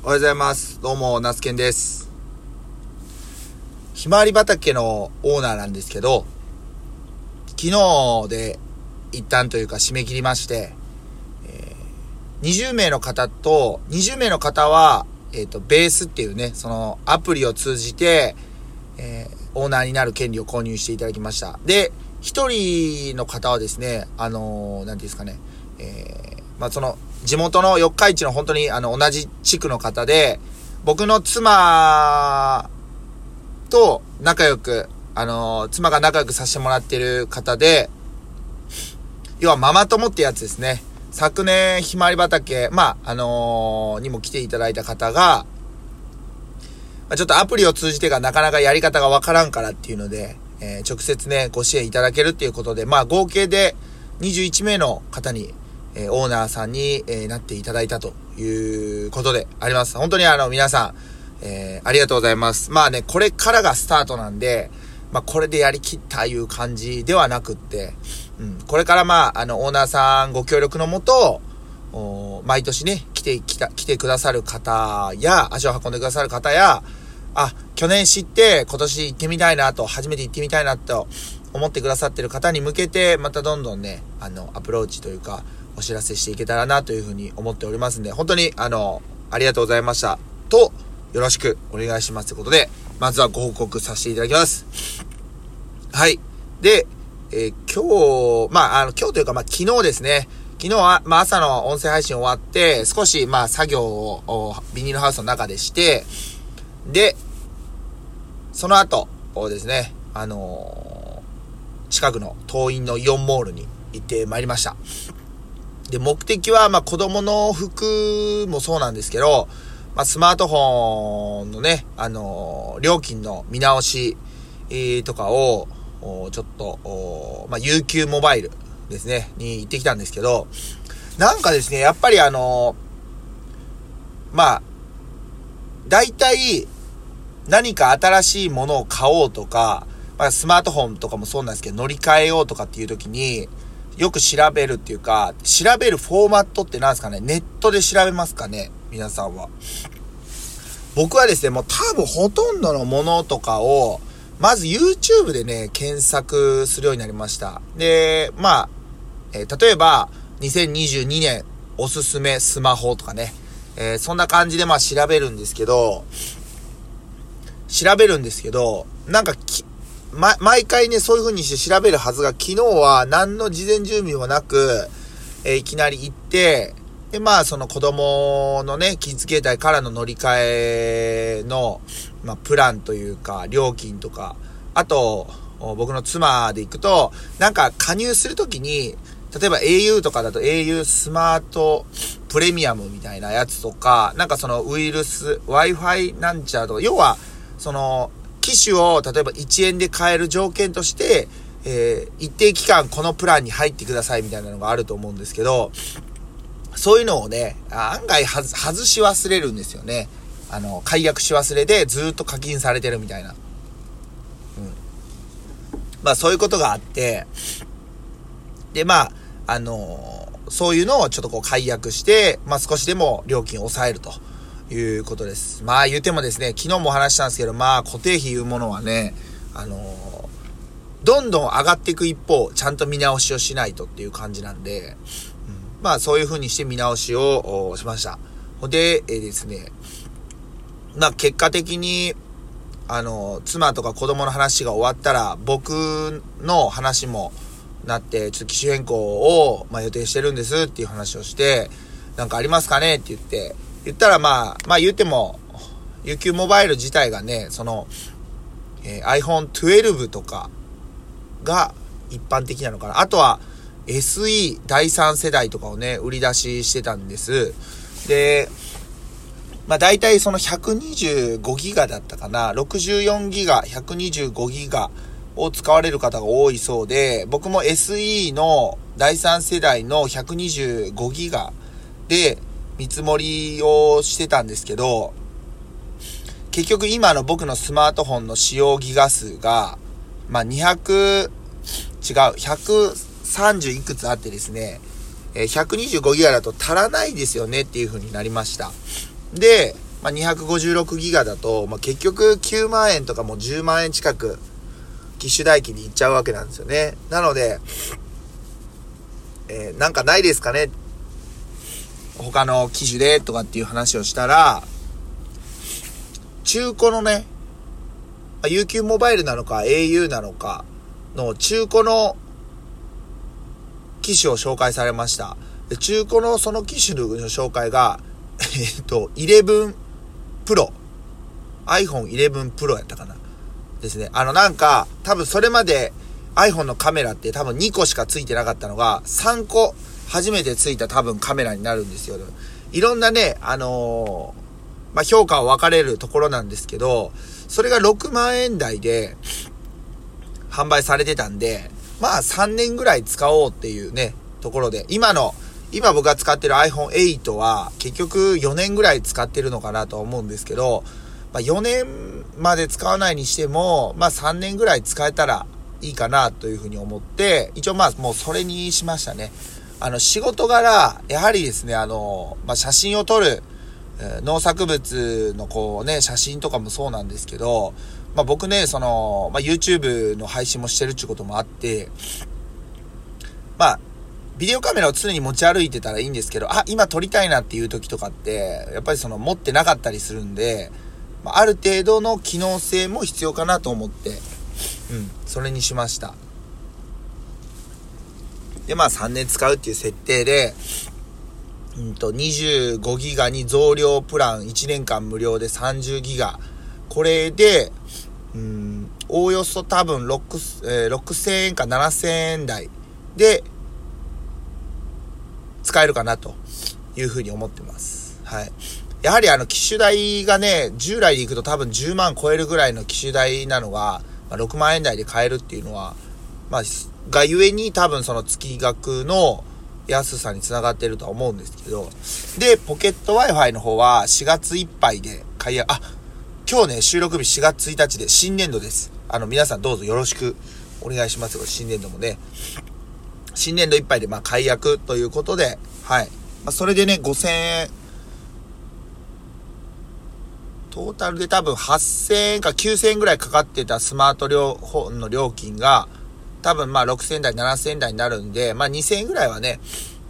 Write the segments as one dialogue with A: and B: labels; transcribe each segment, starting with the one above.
A: おはようございます。どうも、ナスケンです。ひまわり畑のオーナーなんですけど、昨日で一旦というか締め切りまして、えー20名の方と、20名の方は、えっ、と、ベースっていうね、そのアプリを通じて、えーオーナーになる権利を購入していただきました。で、一人の方はですね、あのーなんていうんですかね、えーまあ、その、地元の四日市の本当にあの、同じ地区の方で、僕の妻と仲良く、あの妻が仲良くさせてもらってる方で、要はママ友ってやつですね。昨年、ひまわり畑、まあ、あのーにも来ていただいた方が、ちょっとアプリを通じてがなかなかやり方がわからんからっていうので、えー直接ね、ご支援いただけるっていうことで、まあ合計で21名の方に、えオーナーさんに、えなっていただいたということであります。本当にあの皆さん、えーありがとうございます。まあね、これからがスタートなんで、まあこれでやりきったいう感じではなくって、うん、これからまあ、あの、オーナーさんご協力のもと、毎年ね、来て、来た、来てくださる方や、足を運んでくださる方や、あ、去年知って今年行ってみたいなと、初めて行ってみたいなと思ってくださってる方に向けて、またどんどんね、あの、アプローチというか、お知らせしていけたらなというふうに思っておりますんで、本当に、あの、ありがとうございました。と、よろしくお願いしますということで、まずはご報告させていただきます。はい。で、えー今日、まあ、あの、今日というか、まあ、昨日ですね。昨日は、まあ、朝の音声配信終わって、少し、まあ、作業を、ビニールハウスの中でして、で、その後、をですね、あのー近くの東院のイオンモールに行ってまいりました。で、目的は、まあ、子供の服もそうなんですけど、まあ、スマートフォンのね、あのー料金の見直し、えーとかを、ちょっと、まあ、UQ モバイルですね、に行ってきたんですけど、なんかですね、やっぱりあのーまあ、大体、何か新しいものを買おうとか、まあ、スマートフォンとかもそうなんですけど、乗り換えようとかっていう時に、よく調べるっていうか、調べるフォーマットって何ですかね？ネットで調べますかね？皆さんは。僕はですね、もう多分ほとんどのものとかを、まず YouTube でね、検索するようになりました。で、まあ、えー例えば、2022年おすすめスマホとかね、えーそんな感じでまあ調べるんですけど、調べるんですけど、なんかき、ま、毎回ね、そういう風にして調べるはずが、昨日は何の事前準備もなく、えーいきなり行って、で、まあ、その子供のね、キッズ携帯からの乗り換えの、まあ、プランというか、料金とか、あと、僕の妻で行くと、なんか加入するときに、例えば au とかだと au スマートプレミアムみたいなやつとか、なんかそのウイルス、Wi-Fi なんちゃらとか、要は、その、機種を例えば1円で買える条件として、えー一定期間このプランに入ってくださいみたいなのがあると思うんですけど、そういうのをね、案外はず外し忘れるんですよね。あの、解約し忘れでずっと課金されてるみたいな。うん。まあそういうことがあって、で、まあ、あのそういうのをちょっとこう解約して、まあ少しでも料金を抑えるということです。まあ言ってもですね、昨日も話したんですけど、まあ固定費いうものはね、あのどんどん上がっていく一方、ちゃんと見直しをしないとっていう感じなんで、うんまあそういう風にして見直しをしました。ほで、えーですね、まあ結果的に、あの、妻とか子供の話が終わったら、僕の話もなって、ちょっと機種変更を、まあ、予定してるんですっていう話をして、なんかありますかねって言って、言ったらまあ、まあ言っても、UQ モバイル自体がね、その、えー iPhone 12とかが一般的なのかな。あとは SE 第3世代とかをね、売り出ししてたんです。で、まあ大体その125ギガだったかな。64ギガ、125ギガを使われる方が多いそうで、僕も SE の第3世代の125ギガで見積もりをしてたんですけど、結局今の僕のスマートフォンの使用ギガ数が、まあ、200、違う、130いくつあってですね、125ギガだと足らないですよねっていう風になりました。で、まあ、256ギガだと、まあ、結局9万円とかも10万円近く機種代金に行っちゃうわけなんですよね。なので、えー、なんかないですかね他の機種でとかっていう話をしたら、中古のね、UQ モバイルなのか au なのかの中古の機種を紹介されました。で中古のその機種の紹介が、えっと、11 Pro。iPhone 11 Pro やったかな。ですね。あのなんか、多分それまで iPhone のカメラって多分2個しか付いてなかったのが、3個初めて付いた多分カメラになるんですよ。いろんなね、あのー、まあ、評価は分かれるところなんですけど、それが6万円台で販売されてたんで、まあ3年ぐらい使おうっていうね、ところで、今の、今僕が使ってる iPhone 8は結局4年ぐらい使ってるのかなと思うんですけど、まあ、4年まで使わないにしても、まあ3年ぐらい使えたらいいかなというふうに思って、一応まあもうそれにしましたね。あの仕事柄、やはりですね、あの、まあ写真を撮る、農作物のこうね、写真とかもそうなんですけど、まあ僕ね、その、まあ YouTube の配信もしてるってこともあって、まあ、ビデオカメラを常に持ち歩いてたらいいんですけど、あ、今撮りたいなっていう時とかって、やっぱりその持ってなかったりするんで、まあ、ある程度の機能性も必要かなと思って、うん、それにしました。で、まあ3年使うっていう設定で、うんと、25ギガに増量プラン1年間無料で30ギガ。これで、うん、おおよそ多分6、えー、6000円か7000円台で、使えるかなというふうに思ってます。はい。やはりあの機種代がね、従来で行くと多分10万超えるぐらいの機種代なのが、まあ、6万円台で買えるっていうのは、まあ、がゆえに多分その月額の安さにつながっているとは思うんですけど、で、ポケット Wi-Fi の方は4月いっぱいで買い、あ、今日ね、収録日4月1日で新年度です。あの、皆さんどうぞよろしくお願いしますよ、新年度もね。新年度いっぱいで、まあ、解約ということで、はい。まあ、それでね、5000円、トータルで多分8000円か9000円ぐらいかかってたスマート両の料金が、多分まあ6000台、7000台になるんで、まあ2000円ぐらいはね、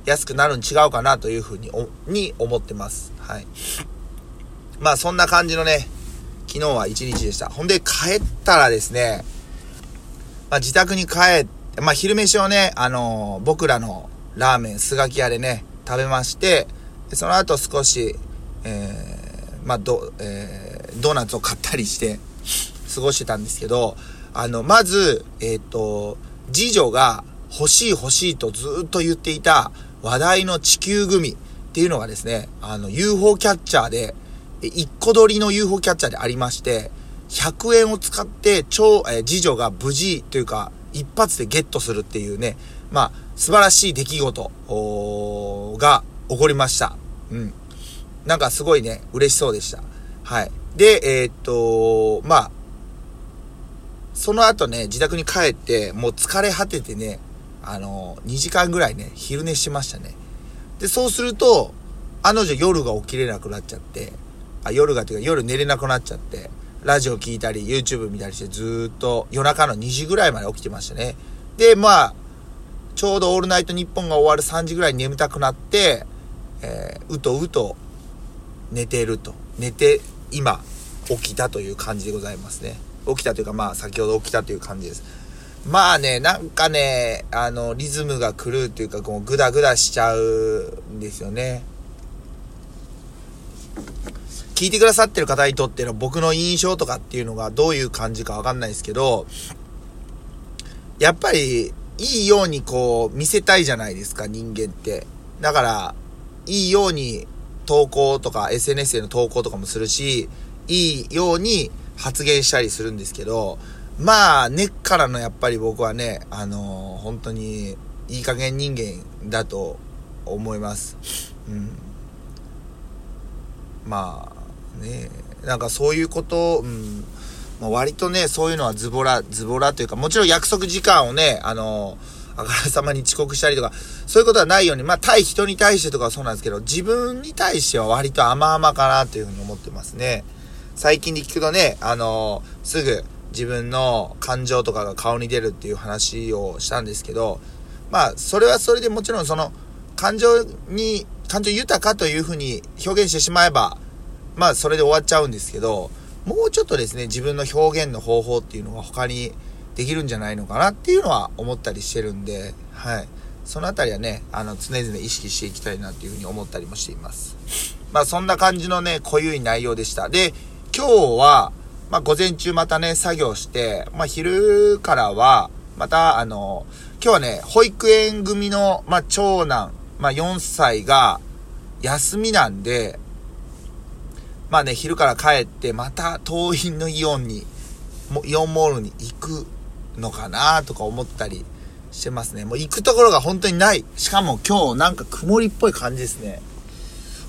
A: 安くなるに違うかなというふうに、に思ってます。はい。まあそんな感じのね、昨日は一日でした。ほんで帰ったらですね、まあ自宅に帰って、まあ、昼飯をね、あのー、僕らのラーメン、スガキ屋でね、食べまして、その後少し、えー、まあ、ど、えー、ドーナツを買ったりして、過ごしてたんですけど、あの、まず、えっ、と、次女が欲しい欲しいとずっと言っていた話題の地球グミっていうのがですね、あの、UFO キャッチャーで、1個取りの UFO キャッチャーでありまして、100円を使って超、えー、次女が無事というか、一発でゲットするっていうね、まあ、素晴らしい出来事が起こりました。うん。なんかすごいね、嬉しそうでした。はい。で、えー、っと、まあ、その後ね、自宅に帰って、もう疲れ果ててね、あの、2時間ぐらいね、昼寝しましたね。で、そうすると、あの女夜が起きれなくなっちゃって、あ夜がっていうか夜寝れなくなっちゃって、ラジオ聞いたり、YouTube 見たりしてずっと夜中の2時ぐらいまで起きてましたね。で、まあ、ちょうどオールナイトニッポンが終わる3時ぐらいに眠たくなって、えー、うとうと寝てると。寝て、今、起きたという感じでございますね。起きたというか、まあ、先ほど起きたという感じです。まあね、なんかね、あの、リズムが狂うというか、こう、グダグダしちゃうんですよね。聞いてくださってる方にとっての僕の印象とかっていうのがどういう感じかわかんないですけど、やっぱり、いいようにこう、見せたいじゃないですか、人間って。だから、いいように投稿とか SNS への投稿とかもするし、いいように発言したりするんですけど、まあ、根っからのやっぱり僕はね、あのー、本当にいい加減人間だと思います。うん。まあ、ねなんかそういうこと、うん、まあ、割とね、そういうのはズボラ、ズボラというか、もちろん約束時間をね、あの、あからさまに遅刻したりとか、そういうことはないように、まあ対人に対してとかはそうなんですけど、自分に対しては割と甘々かなというふうに思ってますね。最近で聞くとね、あのー、すぐ自分の感情とかが顔に出るっていう話をしたんですけど、まあ、それはそれでもちろんその、感情に、感情豊かというふうに表現してしまえば、まあ、それで終わっちゃうんですけど、もうちょっとですね、自分の表現の方法っていうのが他にできるんじゃないのかなっていうのは思ったりしてるんで、はい。そのあたりはね、あの、常々意識していきたいなっていうふうに思ったりもしています。まあ、そんな感じのね、濃ゆい内容でした。で、今日は、まあ、午前中またね、作業して、まあ、昼からは、また、あの、今日はね、保育園組の、まあ、長男、まあ、4歳が、休みなんで、まあね、昼から帰って、また、東院のイオンに、もイオンモールに行くのかなとか思ったりしてますね。もう行くところが本当にない。しかも今日なんか曇りっぽい感じですね。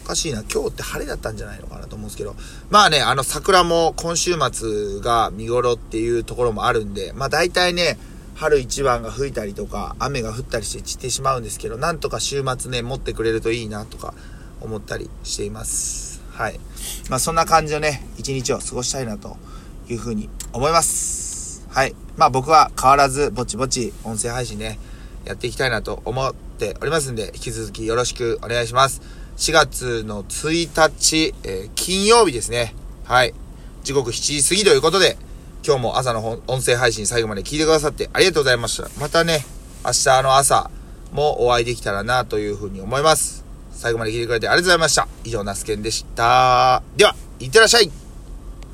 A: かしいな。今日って晴れだったんじゃないのかなと思うんですけど。まあね、あの桜も今週末が見頃っていうところもあるんで、まあ大体ね、春一番が吹いたりとか、雨が降ったりして散ってしまうんですけど、なんとか週末ね、持ってくれるといいなとか思ったりしています。はい。まあそんな感じのね、一日を過ごしたいなというふうに思います。はい。まあ僕は変わらずぼちぼち音声配信ね、やっていきたいなと思っておりますんで、引き続きよろしくお願いします。4月の1日、えー、金曜日ですね。はい。時刻7時過ぎということで、今日も朝の音声配信最後まで聞いてくださってありがとうございました。またね、明日の朝もお会いできたらなというふうに思います。最後まで聞いてくれてありがとうございました。以上、ナスケンでした。では、いってらっしゃい